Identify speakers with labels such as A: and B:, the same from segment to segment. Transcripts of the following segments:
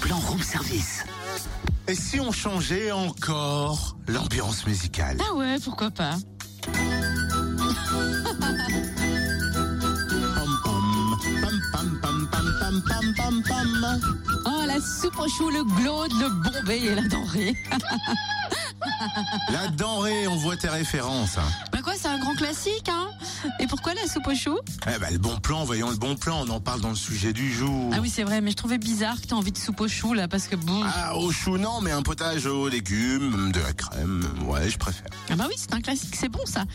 A: plan room service.
B: Et si on changeait encore l'ambiance musicale
C: Ah ouais, pourquoi pas Oh, la soupe au chou, le glaude, le bombé et la denrée.
B: la denrée, on voit tes références. Hein.
C: Bah, c'est un grand classique, hein Et pourquoi la soupe au chou?
B: Eh ben, le bon plan, voyons le bon plan, on en parle dans le sujet du jour.
C: Ah oui, c'est vrai, mais je trouvais bizarre que t'aies envie de soupe au chou, là, parce que bon...
B: Ah, au chou, non, mais un potage aux légumes, de la crème, ouais, je préfère.
C: Ah bah oui, c'est un classique, c'est bon ça.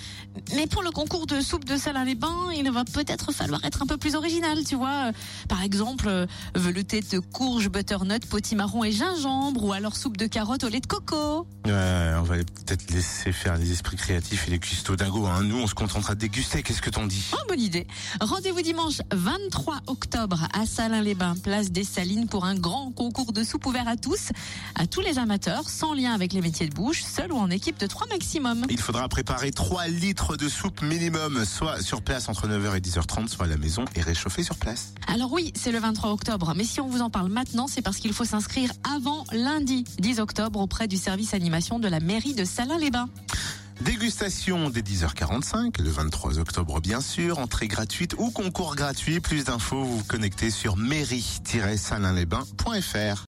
C: Mais pour le concours de soupe de salin les bains, il va peut-être falloir être un peu plus original, tu vois. Par exemple, euh, velouté de courge, butternut, potimarron et gingembre, ou alors soupe de carottes au lait de coco.
B: Ouais, on va peut-être laisser faire les esprits créatifs et les cuistots hein. Nous, on se contentera de déguster, qu'est-ce que t'en dis?
C: Oh, bonne idée. Rendez-vous dimanche 23 octobre à Salins-les-Bains, place des Salines, pour un grand concours de soupe ouvert à tous, à tous les amateurs, sans lien avec les métiers de bouche, seul ou en équipe de 3 maximum.
B: Il faudra préparer 3 litres de soupe minimum, soit sur place entre 9h et 10h30, soit à la maison et réchauffer sur place.
C: Alors oui, c'est le 23 octobre, mais si on vous en parle maintenant, c'est parce qu'il faut s'inscrire avant lundi 10 octobre auprès du service animation de la mairie de Salins-les-Bains.
B: Dégustation dès 10h45, le 23 octobre bien sûr, entrée gratuite ou concours gratuit. Plus d'infos, vous vous connectez sur mairie-salinlesbains.fr.